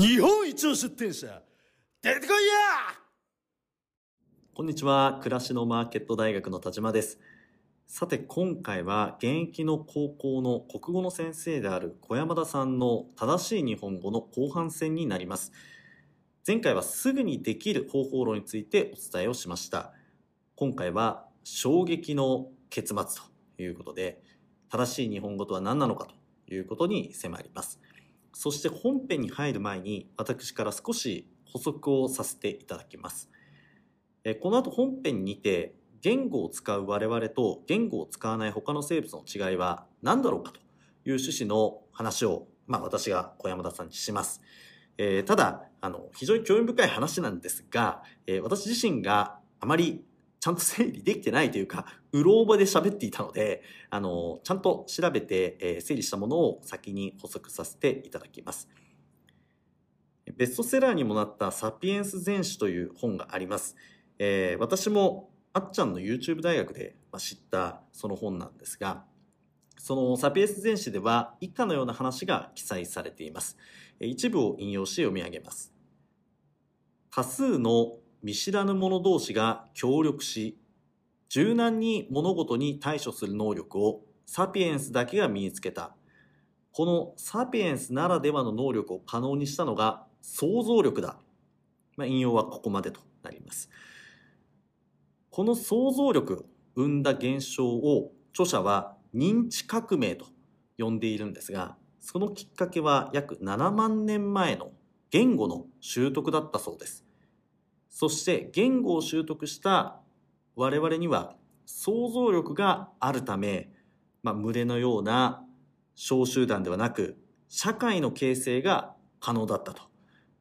日本一の出店者出てこいや！こんにちは。暮らしのマーケット大学の田島です。さて今回は現役の高校の国語の先生である小山田さんの正しい日本語の後半戦になります。前回はすぐにできる方法論についてお伝えをしました。今回は衝撃の結末ということで正しい日本語とは何なのかということに迫ります。そして本編に入る前に私から少し補足をさせていただきますこの後本編にて言語を使う我々と言語を使わない他の生物の違いは何だろうかという趣旨の話を、まあ、私が小山田さんにします。えー、ただあの非常に興味深い話なんですが、えー、私自身があまりちゃんと整理できてないというか、うろ覚えで喋っていたので、あの、ちゃんと調べて、え、整理したものを先に補足させていただきます。ベストセラーにもなったサピエンス全史という本があります。えー、私もあっちゃんの YouTube 大学で知ったその本なんですが、そのサピエンス全史では以下のような話が記載されています。一部を引用し読み上げます。多数の見知らぬ者同士が協力し、柔軟に物事に対処する能力をサピエンスだけが身につけた。このサピエンスならではの能力を可能にしたのが想像力だ。まあ、引用はここまでとなります。この想像力生んだ現象を著者は認知革命と呼んでいるんですが、そのきっかけは約7万年前の言語の習得だったそうです。そして言語を習得した我々には想像力があるため、まあ、群れのような小集団ではなく社会の形成が可能だったと、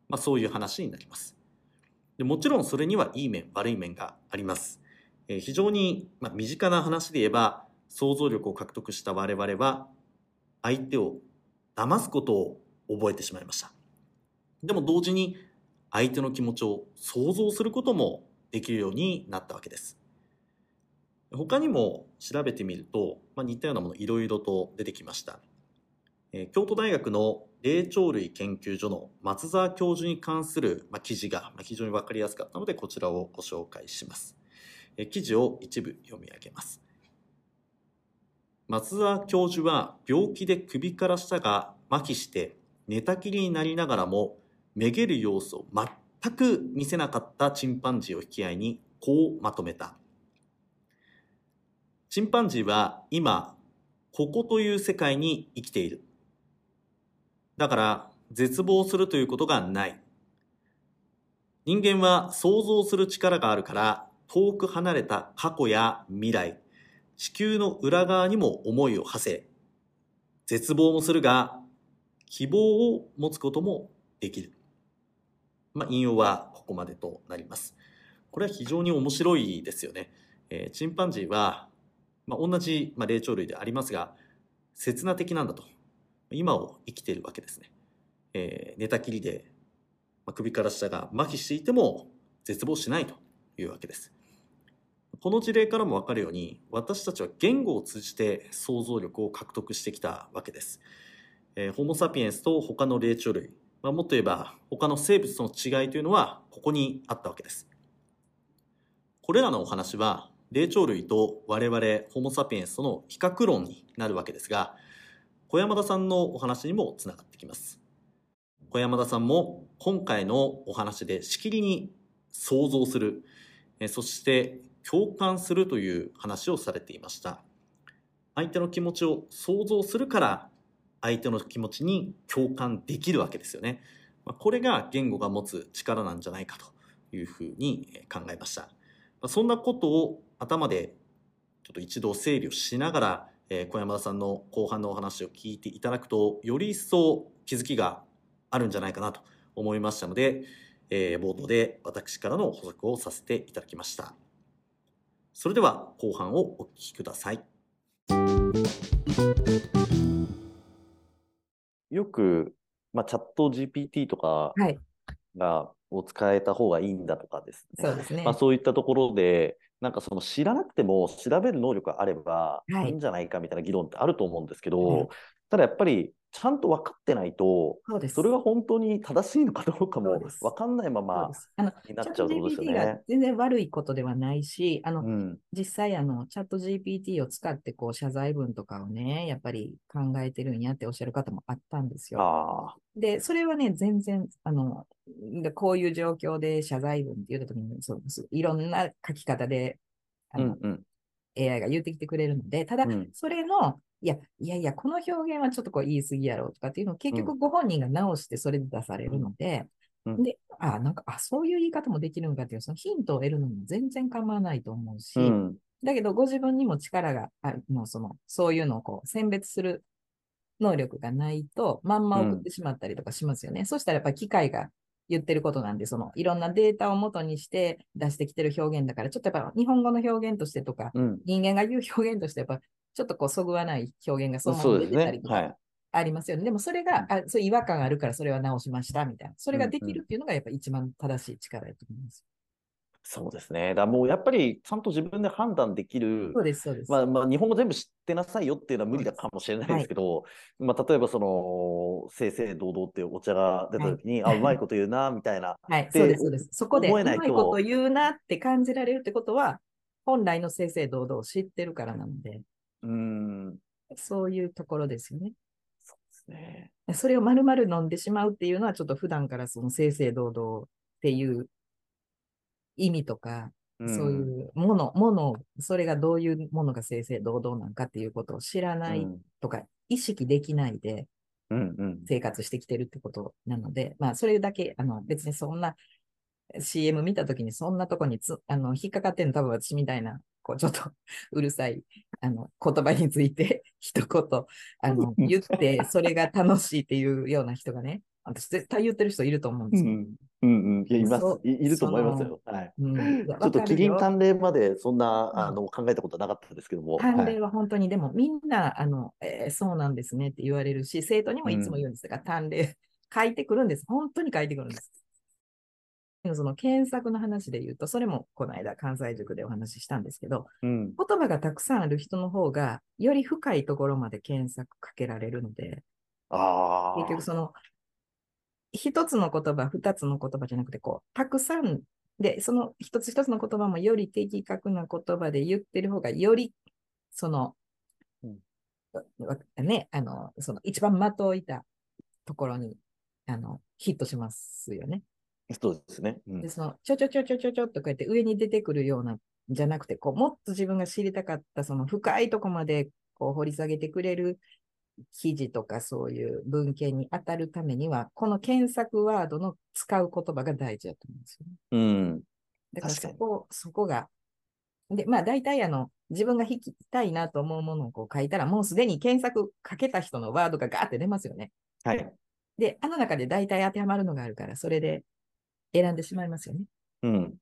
まあ、そういう話になります。でもちろんそれにはいい面悪い面があります、えー、非常に、まあ、身近な話で言えば想像力を獲得した我々は相手を騙すことを覚えてしまいました。でも同時に相手の気持ちを想像することもできるようになったわけです。他にも調べてみると、まあ、似たようなものいろいろと出てきました。えー、京都大学の霊長類研究所の松沢教授に関する、まあ、記事が、まあ、非常に分かりやすかったのでこちらをご紹介します。えー、記事を一部読み上げます。松沢教授は病気で首から下が麻痺して寝たきりになりながらもめげる様子を全く見せなかったチンパンジーを引き合いにこうまとめた。チンパンジーは今、ここという世界に生きている。だから絶望するということがない。人間は想像する力があるから遠く離れた過去や未来、地球の裏側にも思いを馳せ、絶望もするが希望を持つこともできる。まあ、引用はここまでとなります。これは非常に面白いですよね。えー、チンパンジーは、まあ、同じ、まあ、霊長類でありますが、刹那的なんだと。今を生きているわけですね。えー、寝たきりで、まあ、首から下が麻痺していても絶望しないというわけです。この事例からもわかるように、私たちは言語を通じて想像力を獲得してきたわけです。えー、ホモ・サピエンスと他の霊長類、まあ、もっと言えば他の生物との違いというのはここにあったわけです。これらのお話は霊長類と我々ホモ・サピエンスとの比較論になるわけですが小山田さんのお話にもつながってきます。小山田さんも今回のお話でしきりに想像するそして共感するという話をされていました。相手の気持ちを想像するから相手の気持ちに共感できるわけですよね。これが言語が持つ力なんじゃないかというふうに考えました。そんなことを頭でちょっと一度整理をしながら、小山田さんの後半のお話を聞いていただくと、より一層気づきがあるんじゃないかなと思いましたので、え冒頭で私からの補足をさせていただきました。それでは後半をお聞きください。よく、まあ、チャット GPT とかが、を使えた方がいいんだとかですね。そうですね。まあ、そういったところで、なんかその知らなくても調べる能力があればいいんじゃないかみたいな議論ってあると思うんですけど、はい、ただやっぱりちゃんと分かってないと、そうです。それが本当に正しいのかどうかも分かんないままになっちゃうことですよね。全然悪いことではないし、あの、うん。実際、あの、チャット GPT を使って、こう、謝罪文とかをね、やっぱり考えてるんやっておっしゃる方もあったんですよ。で、それはね、全然、あの、でこういう状況で謝罪文って言ったときに、そうそういろんな書き方で、あの、うんうん。AI が言ってきてくれるので、ただうん、それの、いや、いやいや、この表現はちょっとこう言い過ぎやろとかっていうのを結局ご本人が直してそれで出されるので、うんで、あ、なんか、あ、そういう言い方もできるのかっていう、そのヒントを得るのも全然構わないと思うし、うん。だけどご自分にも力がある、もうその、そういうのをこう選別する能力がないと、まんま送ってしまったりとかしますよね。そしたらやっぱり機械が言ってることなんで、そのいろんなデータを元にして出してきてる表現だから、ちょっとやっぱ日本語の表現としてとか、うん。人間が言う表現としてやっぱちょっとこうそぐわない表現がそのまま出てたり。とかはい。ありますよね。でもそれが、あそういう違和感があるからそれは直しましたみたいな。それができるっていうのがやっぱ一番正しい力だと思います。そうですね。だもうやっぱりちゃんと自分で判断できるそうです、そうです。まあ、まあ、日本語全部知ってなさいよっていうのは無理だかもしれないですけど、まあ、例えばその、正々堂々っていうお茶が出た時に、はいあ、うまいこと言うな、みたいな。はい、でそうです、そうです。そこで、うまいこと言うなって感じられるってことは、本来の正々堂々を知ってるからなので、うーん、そういうところですよね。そうですね。それを丸々飲んでしまうっていうのは、ちょっと普段からその正々堂々っていう意味とか、うん。そういうもの、ものを、それがどういうものが正々堂々なのかっていうことを知らないうん。とか、意識できないでうんうん。生活してきてるってことなので、まあ、それだけ、あの、別にそんな CM 見たときにそんなとこにつ、あの、引っかかってんの多分私みたいな、こう、ちょっと うるさい、あの、言葉について一言、あの、言って、それが楽しいっていうような人がね、私絶対言ってる人いると思うんですよ。うんうんうん。いや、います。いいると思いますよ。はい。うん、ちょっとキリン関連までそんな、うんあの考えたことなかったですけども。判はい例は本当に、でもみんな、あの、えーそうなんですねって言われるし、生徒にもいつも言うんですが、単例書いてくるんです。本当に書いてくるんです。その検索の話で言うと、それもこの間関西塾でお話ししたんですけど、うん。言葉がたくさんある人の方が、より深いところまで検索かけられるので、ああ。結局その、一つの言葉、二つの言葉じゃなくて、こう、たくさんで、その一つ一つの言葉もより的確な言葉で言ってる方が、より、その、うんね、あの、その一番的をいたところに、あの、ヒットしますよね。そうですね。うんで、その、ちょちょちょちょちょちょっとこうやって上に出てくるような、じゃなくて、こう、もっと自分が知りたかった、その深いとこまで、こう、掘り下げてくれる記事とかそういう文献に当たるためには、この検索ワードの使う言葉が大事だと思うんですよね。うん。だからそこ、そこが。で、まあ大体あの、自分が引きたいなと思うものをこう書いたら、もうすでに検索かけた人のワードがガーって出ますよね。はい。で、あの中で大体当てはまるのがあるから、それで選んでしまいますよね。うん。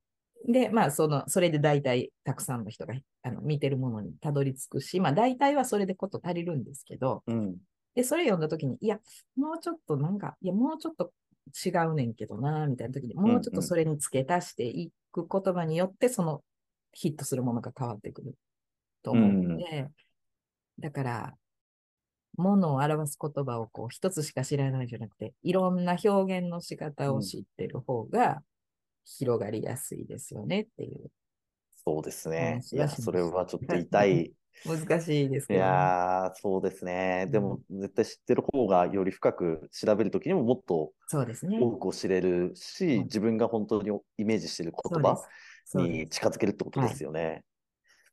で、まあ、その、それで大体たくさんの人があの見てるものにたどり着くし、まあ大体はそれでこと足りるんですけど、うん。で、それ読んだときに、いや、もうちょっとなんか、いや、もうちょっと違うねんけどな、みたいなときに、もうちょっとそれに付け足していく言葉によって、そのヒットするものが変わってくると思うので、だから、ものを表す言葉をこう一つしか知らないじゃなくて、いろんな表現の仕方を知ってる方が広がりやすいですよねっていう。そうですね。いや、それはちょっと痛い。難しいですいけど、ね。やー、そうですね。でも、絶対知ってる方がより深く調べるときにももっとそうですね。多くを知れるし、うん自分が本当にイメージしている言葉に近づけるってことですよね。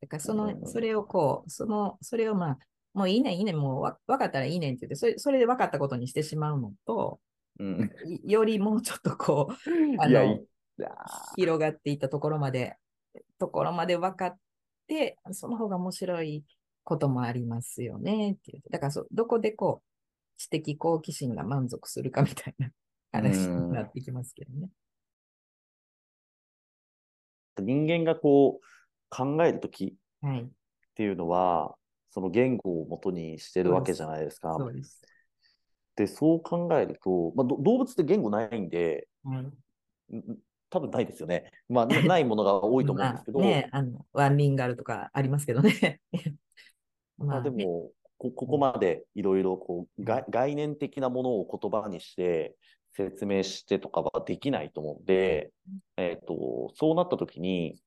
だからそうんの、それをこう、その、それをまあ、もういいねんいいねん、もうわ分かったらいいねんって言って、それそれで分かったことにしてしまうのと、うん。いよりもうちょっとこう、あいや、のいや広がっていったところまで、ところまで分かって、その方が面白いこともありますよねっていう。だからそう、どこでこう、知的好奇心が満足するかみたいな 話になってきますけどね。人間がこう考えるときっはい。ていうのは、その言語を元にしてるわけじゃないですか。そうです。で、そう考えると、まあ、ど動物って言語ないんで、はい。ん多分ないですよね。まあ、な ないものが多いと思うんですけど、まあね、あの、ワンリンガルとかありますけどね。まあでね。も、こここまでいろいろこうが概念的なものを言葉にして説明してとかはできないと思うんで、えっ、と、そうなった時に、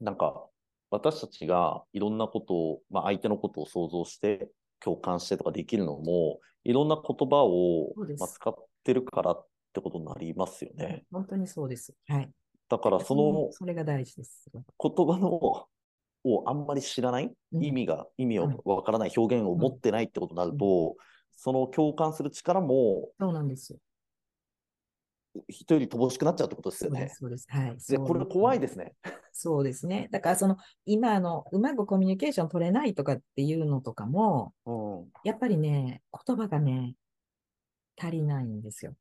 なんか私たちがいろんなことを、まあ、相手のことを想像して共感してとかできるのも、いろんな言葉を使ってるからってことになりますよね。本当にそうです。はい。だからそのそれが大事です。言葉のをあんまり知らない、うん意味が、意味をはいわからない表現を持ってないってことになると、その共感する力もそうなんですよ。人より乏しくなっちゃうってことですよねそうです。。はい。で、これ怖いでですね。そうですね。だから、その、今、あの、うまくコミュニケーション取れないとかっていうのとかも、うん。やっぱりね、言葉がね、足りないんですよ。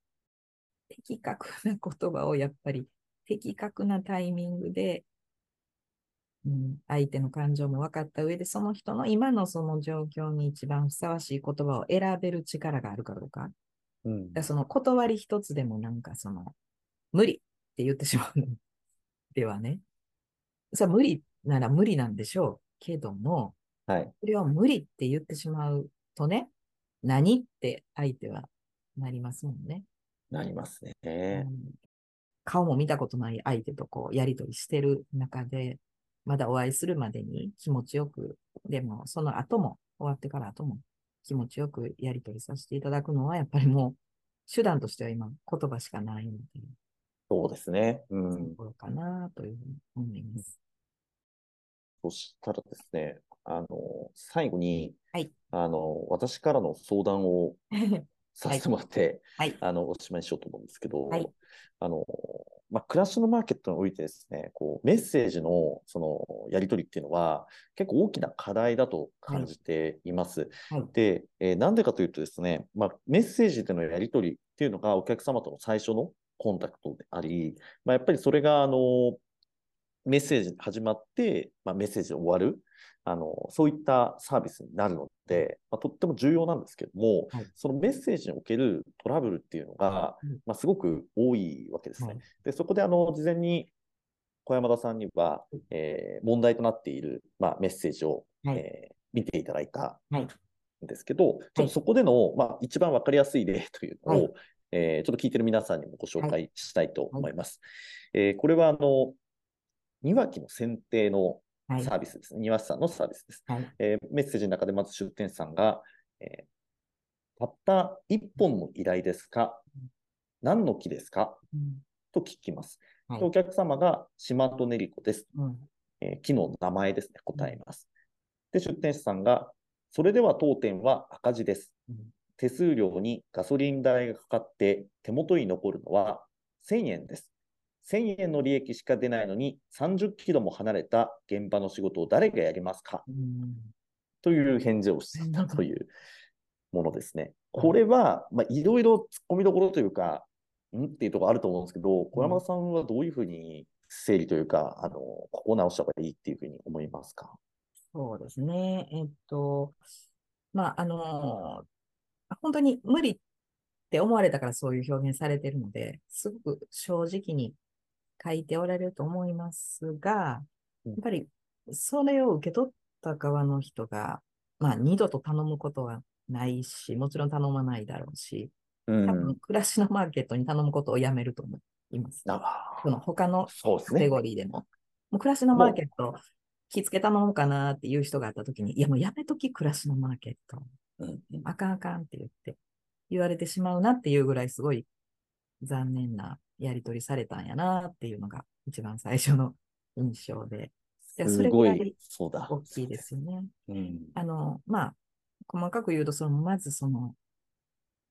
的確な言葉をやっぱり、的確なタイミングで、うん、相手の感情も分かった上で、その人の今のその状況に一番ふさわしい言葉を選べる力があるかどうか。うんだその断り一つでもなんかその、無理って言ってしまうのではね。それは無理なら無理なんでしょうけども、はい。それを無理って言ってしまうとね、何って相手はなりますもんね。なりますね。うん顔も見たことない相手とこうやりとりしてる中で、まだお会いするまでに気持ちよく、でもその後も、終わってから後も気持ちよくやりとりさせていただくのは、やっぱりもう手段としては今言葉しかないので、そうですね。う。んところかなというふうに思います。そしたらですね、あの、最後に、はいあの、私からの相談を させてもらって、はい。あの、おしまいにしようと思うんですけど、はいあの、まあ、暮らしのマーケットにおいてですね、こう、メッセージの、その、やり取りっていうのは、結構大きな課題だと感じています。はいで、えーなんでかというとですね、まあ、メッセージでのやり取りっていうのがお客様との最初のコンタクトであり、まあ、やっぱりそれが、あの、メッセージ始まって、まあ、メッセージで終わる、あの、そういったサービスになるので、まあ、とっても重要なんですけども、はい。そのメッセージにおけるトラブルっていうのが、うん。まあ、すごく多いわけですね。はい。で、そこであの、事前に小山田さんには、えー問題となっている、まあ、メッセージを、はい。えー見ていただいたはい。んですけど、ちょっとそこでの、まあ、一番わかりやすい例というのを、はい。えーちょっと聞いてる皆さんにもご紹介したいと思います。えーこれは、あの、庭木の選定のはい。サービスですね。庭師さんのサービスです。はい。えーメッセージの中でまず出店者さんが、えーたった一本の依頼ですか？何の木ですか？うんと聞きます。はいでお客様が島戸練子です。うんえー木の名前ですね。答えます。で、出店者さんが、それでは当店は赤字です。うん手数料にガソリン代がかかって手元に残るのは1000円です。1000円の利益しか出ないのに30キロも離れた現場の仕事を誰がやりますか？うんという返事をしていたというものですね。うん。これは、まあ、いろいろ突っ込みどころというか、ん？っていうところあると思うんですけど、小山田さんはどういうふうに整理というか、あの、ここを直した方がいいっていうふうに思いますか？そうですね。えっと、まあ、あの、本当に無理って思われたからそういう表現されているので、すごく正直に書いておられると思いますが、うんやっぱりそれを受け取った側の人が、まあ、二度と頼むことはないし、もちろん頼まないだろうし、う多分、暮らしのマーケットに頼むことをやめると思います。あその他の。カテゴリーでも。もう暮らしのマーケット、気付け頼もうかなっていう人があったときに、いやもうやめとき暮らしのマーケット。うんうんあかんあかんって言って、言われてしまうなっていうぐらいすごい残念なやり取りされたんやなっていうのが一番最初の 印象で。いやそれぐらいい、そうだ。大きいですよね。うんあの、まあ、細かく言うと、その、まずその、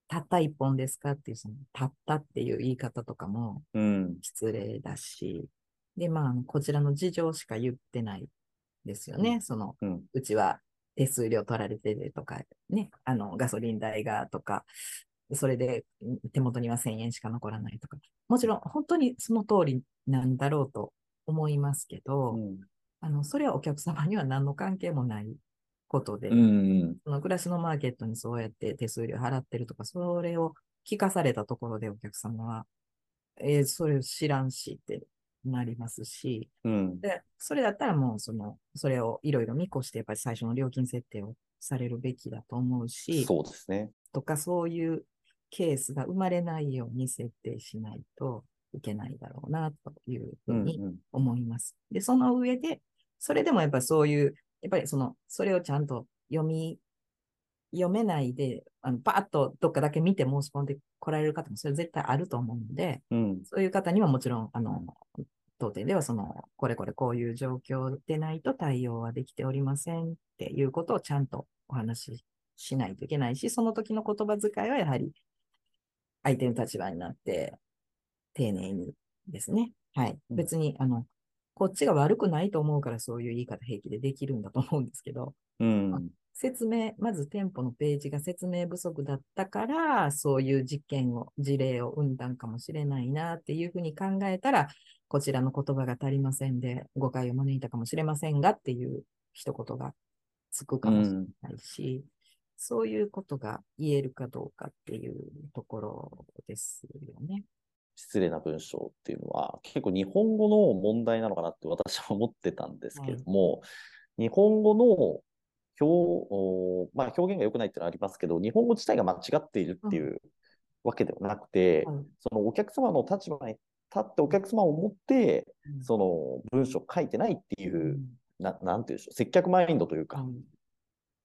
たった一本ですかっていう、その、たったっていう言い方とかもうん。失礼だし、で、まあこちらの事情しか言ってないですよね。その、うん。うちは手数料取られてるとか、ね、あの、ガソリン代がとか、それでん手元には1000円しか残らないとか、もちろん本当にその通りなんだろうと思いますけど、うんあの、それはお客様には何の関係もないことで、うん。その暮らしのマーケットにそうやって手数料払ってるとか、それを聞かされたところでお客様は、えーそれ知らんしってなりますし、うん。で、それだったらもう、その、それをいろいろ見越して、やっぱり最初の料金設定をされるべきだと思うし、そうですね。とかそういうケースが生まれないように設定しないといけないだろうな、というふううんにうん。思います。で、その上で、それでもやっぱりそういう、やっぱりその、それをちゃんと読み、読めないで、あの、パーッとどっかだけ見て申し込んで来られる方もそれ絶対あると思うので、うん。そういう方にはもちろん、あの、当店ではその、これこれこういう状況でないと対応はできておりませんっていうことをちゃんとお話ししないといけないし、その時の言葉遣いはやはり相手の立場になって丁寧にですね。はい。うん別に、あの、こっちが悪くないと思うからそういう言い方平気でできるんだと思うんですけど、うん。説明、まず店舗のページが説明不足だったから、そういう実験を、事例を生んだんかもしれないなっていうふうに考えたら、こちらの言葉が足りませんで、誤解を招いたかもしれませんがっていう一言がつくかもしれないし、そういうことが言えるかどうかっていうところですよね。失礼な文章っていうのは結構日本語の問題なのかなって私は思ってたんですけれども、日本語の表,お、まあ、表現が良くないっていうのはありますけど、日本語自体が間違っているっていうわけではなくて、はい。そのお客様の立場に立ってお客様を持って、うん。その文章を書いてないっていうう、ん。ななんていうんでしょう、接客マインドというか、はい。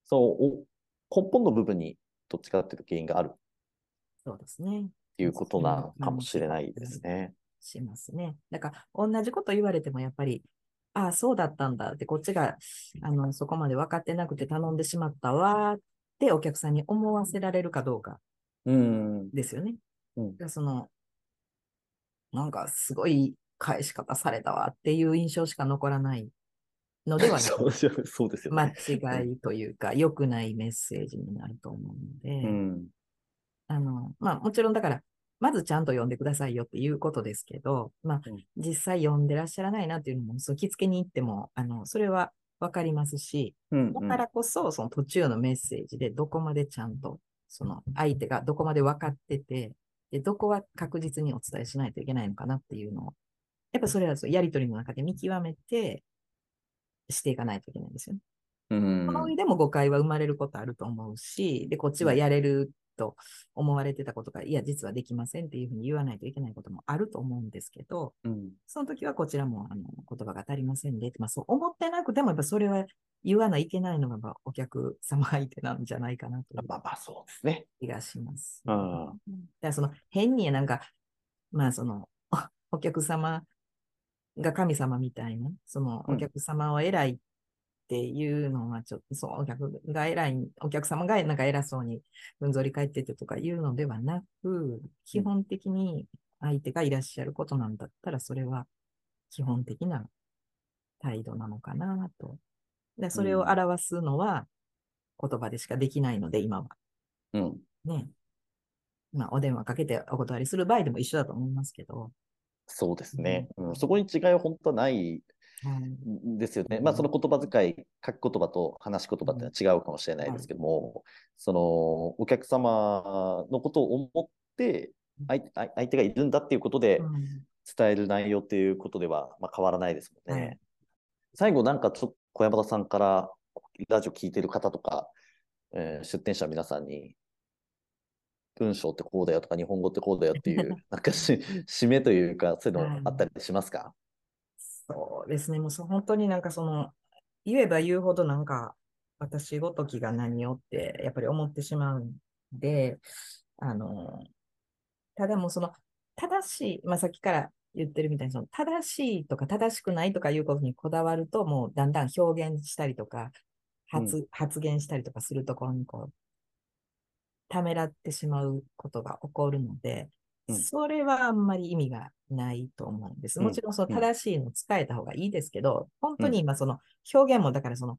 そのお根本の部分にどっちかっていうと原因があるっそうですね。ていうことなのかもしれないですね。しますね。だから、同じこと言われても、やっぱり、ああ、そうだったんだって、こっちが、あの、そこまで分かってなくて頼んでしまったわーって、お客さんに思わせられるかどうかうん。ですよね。うんだからその、なんか、すごい返し方されたわっていう印象しか残らないのではな そうく、そうですよ間ね。違いというか、良くないメッセージになると思うので、うん。あの、まあもちろんだから、まずちゃんと読んでくださいよっていうことですけど、まあうん実際読んでらっしゃらないなっていうのも、そう着付けに行っても、あの、それはわかりますし、うんだからこそ、その途中のメッセージでどこまでちゃんと、その相手がどこまで分かってて、で、どこは確実にお伝えしないといけないのかなっていうのを、やっぱそれはそうやりとりの中で見極めて、していかないといけないんですよね。うんこの上でも誤解は生まれることあると思うし、で、こっちはやれると思われてたことが、いや、実はできませんっていうふうに言わないといけないこともあると思うんですけど、うんその時はこちらもあの言葉が足りませんで、まあそう思ってなくても、やっぱそれは言わないといけないのがまあお客様相手なんじゃないかなとまあまあ、そうですね。気がします。うんだからその変になんか、まあその、あお客様が神様みたいな、そのうんお客様は偉いっていうのはちょっと、そう、お客が偉い、お客様がなんか偉そうにふんぞり返っててとかいうのではなく、基本的に相手がいらっしゃることなんだったら、それは基本的な態度なのかなと。で、それを表すのは言葉でしかできないので、今は。うん。ね。まあ、お電話かけてお断りする場合でも一緒だと思いますけど。そうですね。うん、そこに違いは本当はないですよね。まあ、その言葉遣い、書き言葉と話し言葉ってのは違うかもしれないですけども、その、お客様のことを思って、相手相相手がいるんだっていうことでうん。伝える内容っていうことでは、まあ、変わらないですもんね。はい。最後、なんかちょっと小山田さんからラジオ聞いてる方とか、えー出店者の皆さんに、文章ってこうだよとか、日本語ってこうだよっていう、なんかし締めというか、そういうのあったりしますか、そうですね。もう本当になんかその、言えば言うほどなんか、私ごときが何をって、やっぱり思ってしまうんで、あの、ただもうその、正しい、まあさっきから言ってるみたいに、その正しいとか正しくないとかいうことにこだわると、もうだんだん表現したりとか、発,、発言したりとかするところにこう、ためらってしまうことが起こるので、うんそれはあんまり意味がないと思うんです。うんもちろんそのうん正しいのを伝えた方がいいですけど、本当に今その表現もだからその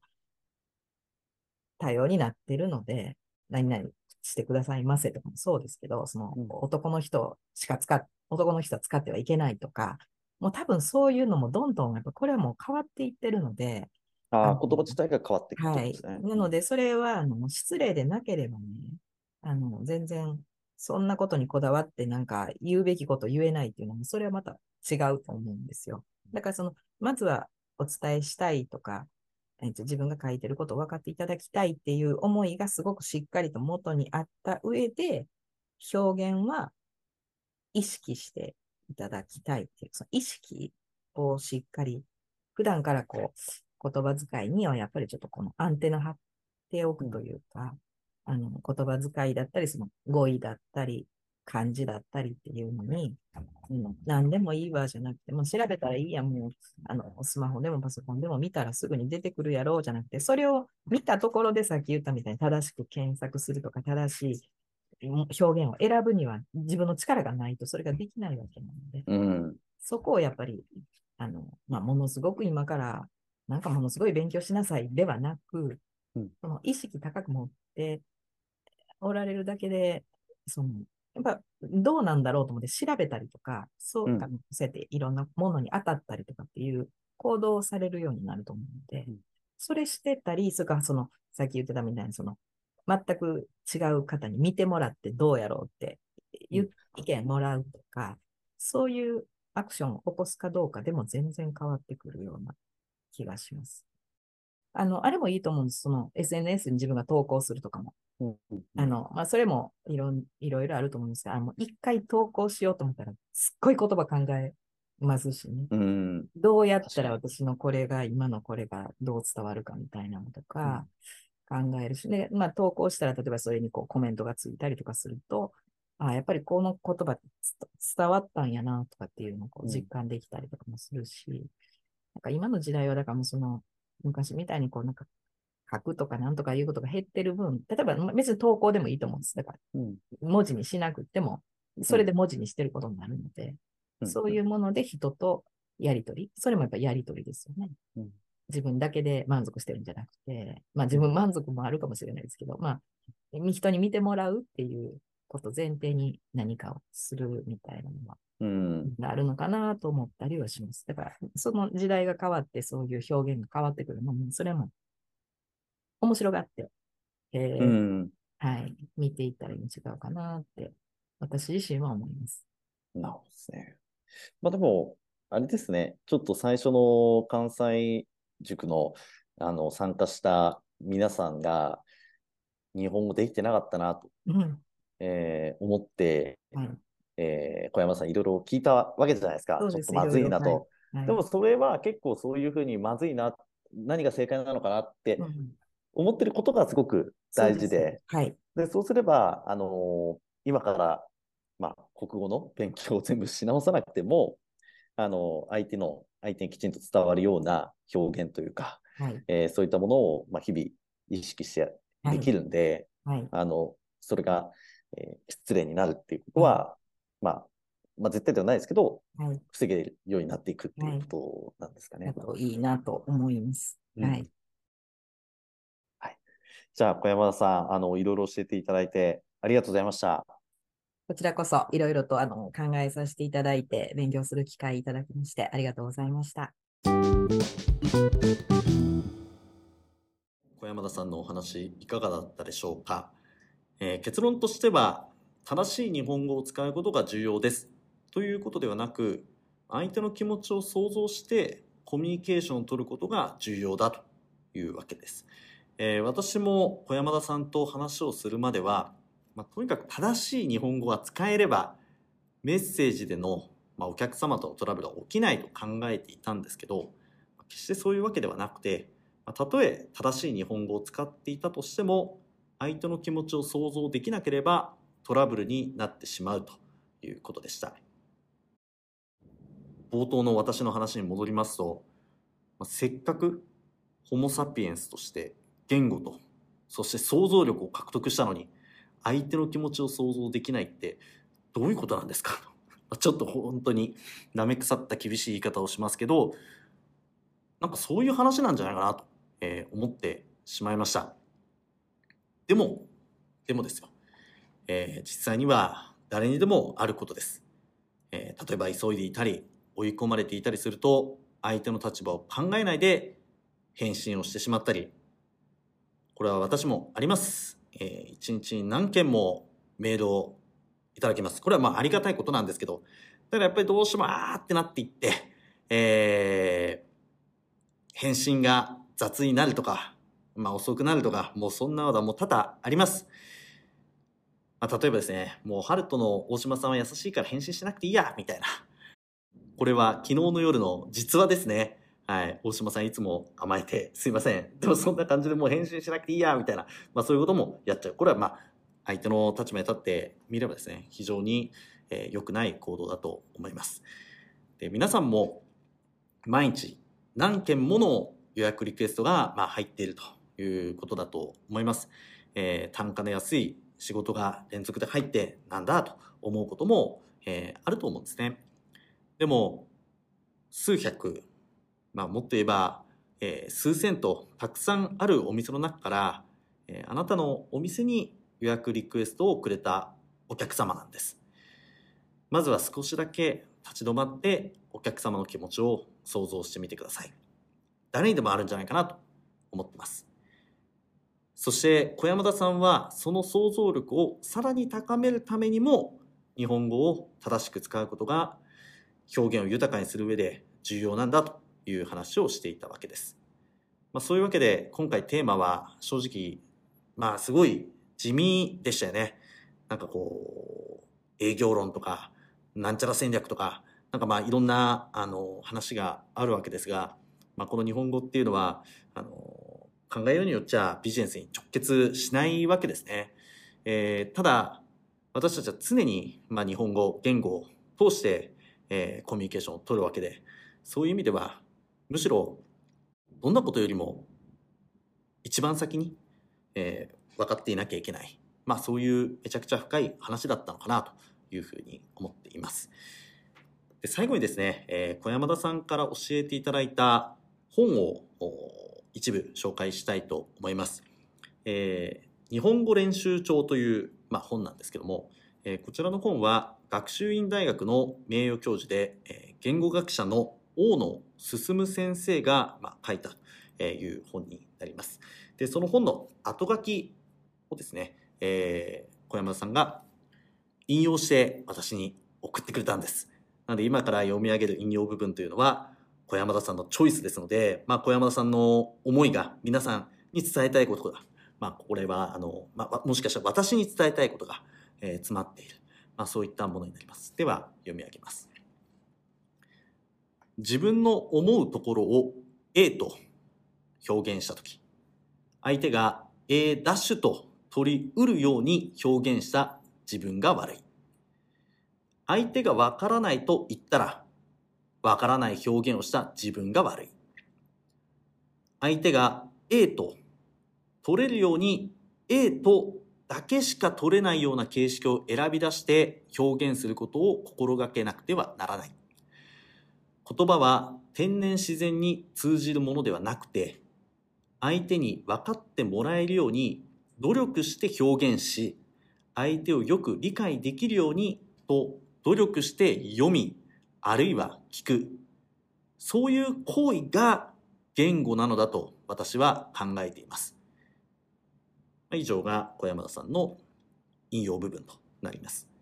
多様になってるので、何々してくださいませとかもそうですけど、そのうん男の人しか使っ、男の人は使ってはいけないとか、もう多分そういうのもどんどんやっぱこれはもう変わっていってるので、ああ、言葉自体が変わってくるってはいことですね。。なので、それは、あの、失礼でなければね、あの、全然そんなことにこだわってなんか言うべきこと言えないっていうのも、それはまた違うと思うんですよ。だからその、まずはお伝えしたいとか、えっと、自分が書いてることを分かっていただきたいっていう思いがすごくしっかりと元にあった上で、表現は意識していただきたいっていう、その意識をしっかり、普段からこう、言葉遣いにはやっぱりちょっとこのアンテナ張っておくというか、あの、言葉遣いだったり、その語彙だったり、漢字だったりっていうのに、うん、何でもいいわじゃなくて、もう調べたらいいや、もう、あの、スマホでもパソコンでも見たらすぐに出てくるやろうじゃなくて、それを見たところでさっき言ったみたいに正しく検索するとか、正しい表現を選ぶには自分の力がないとそれができないわけなので、うん。そこをやっぱり、あの、まあ、ものすごく今から、なんかものすごい勉強しなさいではなく、うんその意識高く持っておられるだけで、その、やっぱどうなんだろうと思って調べたりとか、そうか、うんそうやっていろんなものに当たったりとかっていう行動をされるようになると思うので、うんそれしてたり、それからその、さっき言ってたみたいに、その、全く違う方に見てもらってどうやろうって言う意見もらうとか、そういうアクションを起こすかどうかでも全然変わってくるような気がします。あの、あれもいいと思うんです。その SNS に自分が投稿するとかも。うんあの、まあ、それもいろん、いろいろあると思うんですが、あの、一回投稿しようと思ったら、すっごい言葉考えますしね。うん。どうやったら私のこれが、今のこれがどう伝わるかみたいなのとか考えるし、で、まあ投稿したら、例えばそれにこうコメントがついたりとかすると、あやっぱりこの言葉伝わったんやなとかっていうのをこううん。実感できたりとかもするし、なんか今の時代はだからもうその昔みたいにこうなんか書くとかなんとかいうことが減ってる分、例えばまあ別に投稿でもいいと思うんです。だからうん。文字にしなくても、それで文字にしてることになるので、そういうもので人とやりとり、それもやっぱりやりとりですよね。うん自分だけで満足してるんじゃなくて、まあ自分満足もあるかもしれないですけど、まあ人に見てもらうっていうこと前提に何かをするみたいなのはうん。あるのかなと思ったりはします。だからその時代が変わってそういう表現が変わってくるのも、それも面白がって、えーうん。はい、見ていったらいいん違うかなって、私自身は思います。なるほどですね。まあでも、あれですね、ちょっと最初の関西塾のあの参加した皆さんが、日本語できてなかったなと、うん。えー思って、はい。えー小山さんいろいろ聞いたわけじゃないですか。すちょっとまずいなと。いろいろはいでもそれは結構そういうふうにまずいな、何が正解なのかなってうん思ってることがすごく大事そうで、すはい。で、そうすれば、あのー今から、まあ、国語の勉強を全部し直さなくても、あのー相手の、相手にきちんと伝わるような表現というか、はい。えーそういったものを、まあ、日々意識してはいできるんで、はい。あの、それが、えー失礼になるっていうことは、まあ、まあ、絶対ではないですけど、はい。防げるようになっていくっていうことなんですかね。いいなと思います。うんはい。じゃあ、小山田さん、あの、いろいろ教えていただいてありがとうございました。こちらこそいろいろとあの考えさせていただいて勉強する機会いただきましてありがとうございました。小山田さんのお話いかがだったでしょうか、えー結論としては正しい日本語を使うことが重要ですということではなく相手の気持ちを想像してコミュニケーションを取ることが重要だというわけです、えー私も小山田さんと話をするまでは、まあ、とにかく正しい日本語が使えればメッセージでの、まあ、お客様とのトラブルは起きないと考えていたんですけど決してそういうわけではなくてまあたとえ正しい日本語を使っていたとしても相手の気持ちを想像できなければトラブルになってしまうということでした。冒頭の私の話に戻りますと、まあせっかくホモ・サピエンスとして言語とそして想像力を獲得したのに相手の気持ちを想像できないってどういうことなんですか？ま あちょっと本当に舐め腐った厳しい言い方をしますけどなんかそういう話なんじゃないかなと、えー思ってしまいました。でも、でもですよ。えー実際には誰にでもあることです。えー例えば急いでいたり、追い込まれていたりすると、相手の立場を考えないで返信をしてしまったり、これは私もあります。えー一日に何件もメールをいただきます。これはまあありがたいことなんですけど、だからやっぱりどうしてもあーってなっていって、えー、返信が雑になるとか、まあ遅くなるとか、もうそんなのはもう多々あります。まあ、例えばですね、もうハルトの大島さんは優しいから返信しなくていいや、みたいな。これは昨日の夜の実話ですね。はい。大島さんいつも甘えてすいません。でもそんな感じでもう返信しなくていいや、みたいな。まあそういうこともやっちゃう。これはまあ相手の立場に立ってみればですね、非常に、えー、くない行動だと思います。で、皆さんも毎日何件もの予約リクエストがまあ入っているということだと思います。えー、単価の安い仕事が連続で入ってなんだと思うことも、えー、あると思うんですね。でも、数百、まあもっと言えば、えー、数千とたくさんあるお店の中から、えー、あなたのお店に予約リクエストをくれたお客様なんです。まずは少しだけ立ち止まってお客様の気持ちを想像してみてください。誰にでもあるんじゃないかなと思ってます。そして小山田さんはその想像力をさらに高めるためにも日本語を正しく使うことが表現を豊かにする上で重要なんだという話をしていたわけです。まあ、そういうわけで今回テーマは正直まあすごい地味でしたよね。なんかこう営業論とかなんちゃら戦略とかなんかまあいろんなあの話があるわけですが、まあ、この日本語っていうのはあの考えようによっちゃビジネスに直結しないわけですね。えー、ただ、私たちは常に、まあ、日本語、言語を通して、えー、コミュニケーションを取るわけで、そういう意味では、むしろ、どんなことよりも、一番先に、えー、分かっていなきゃいけない。まあ、そういうめちゃくちゃ深い話だったのかなというふうに思っています。で最後にですね、えー、小山田さんから教えていただいた本を、一部紹介したいと思います。えー、日本語練習帳という、まあ、本なんですけども、えー、こちらの本は学習院大学の名誉教授で、えー、言語学者の大野進先生が、まあ、書いたという本になります。で、その本の後書きをですね、えー、小山田さんが引用して私に送ってくれたんです。なので今から読み上げる引用部分というのは、小山田さんのチョイスですので、まあ、小山田さんの思いが皆さんに伝えたいことが、まあ、これは、あの、まあ、もしかしたら私に伝えたいことが、えー、詰まっている。まあ、そういったものになります。では、読み上げます。自分の思うところを A と表現したとき、相手が A ダッシュと取り得るように表現した自分が悪い。相手がわからないと言ったら、わからない表現をした自分が悪い。相手が A と取れるように A とだけしか取れないような形式を選び出して表現することを心がけなくてはならない。言葉は天然自然に通じるものではなくて、相手に分かってもらえるように努力して表現し、相手をよく理解できるようにと努力して読み、あるいは聞く。そういう行為が言語なのだと私は考えています。以上が小山田さんの引用部分となります。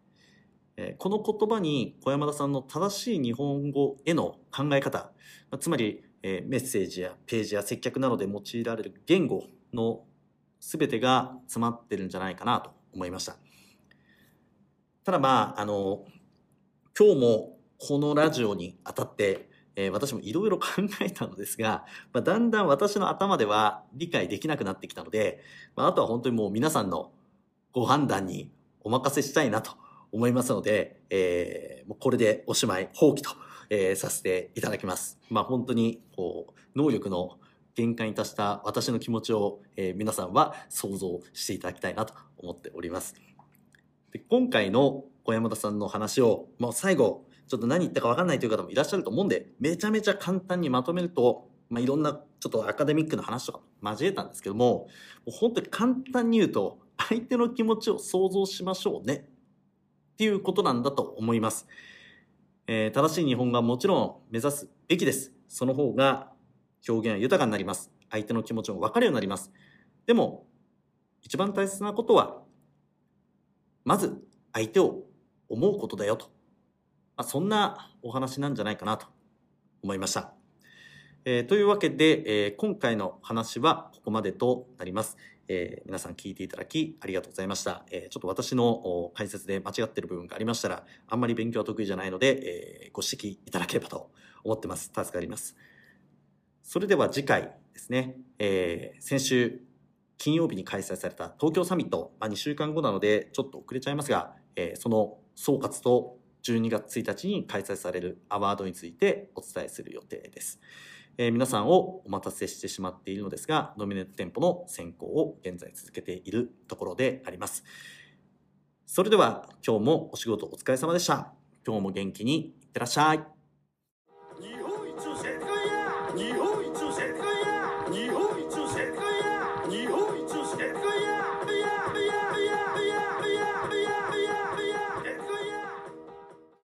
えこの言葉に小山田さんの正しい日本語への考え方、まつまりえメッセージやページや接客などで用いられる言語の全てが詰まってるんじゃないかなと思いました。ただまあ、あの、今日もこのラジオにあたって、えー、私もいろいろ考えたのですが、まあ、だんだん私の頭では理解できなくなってきたので、まあ、あとは本当にもう皆さんのご判断にお任せしたいなと思いますので、えー、もうこれでおしまい、放棄と、えー、させていただきます。まあ本当にこう能力の限界に達した私の気持ちを、えー、皆さんは想像していただきたいなと思っております。で今回の小山田さんの話を、もう最後、ちょっと何言ったか分かんないという方もいらっしゃると思うんで、めちゃめちゃ簡単にまとめると、まあ、いろんなちょっとアカデミックな話とか交えたんですけども、もう本当に簡単に言うと、相手の気持ちを想像しましょうね。っていうことなんだと思います。えー、正しい日本語はもちろん目指すべきです。その方が表現は豊かになります。相手の気持ちも分かるようになります。でも、一番大切なことは、まず相手を思うことだよと。まあ、そんなお話なんじゃないかなと思いました。えーというわけで、えー今回の話はここまでとなります。えー皆さん聞いていただきありがとうございました。えーちょっと私の解説で間違ってる部分がありましたら、あんまり勉強は得意じゃないので、えーご指摘いただければと思ってます。助かります。それでは次回ですね、えー先週金曜日に開催された東京サミット、まあ、2週間後なのでちょっと遅れちゃいますが、えーその総括と12月1日に開催されるアワードについてお伝えする予定です。えー皆さんをお待たせしてしまっているのですが、ドミネート店舗の選考を現在続けているところであります。それでは今日もお仕事お疲れ様でした。今日も元気にいってらっしゃい。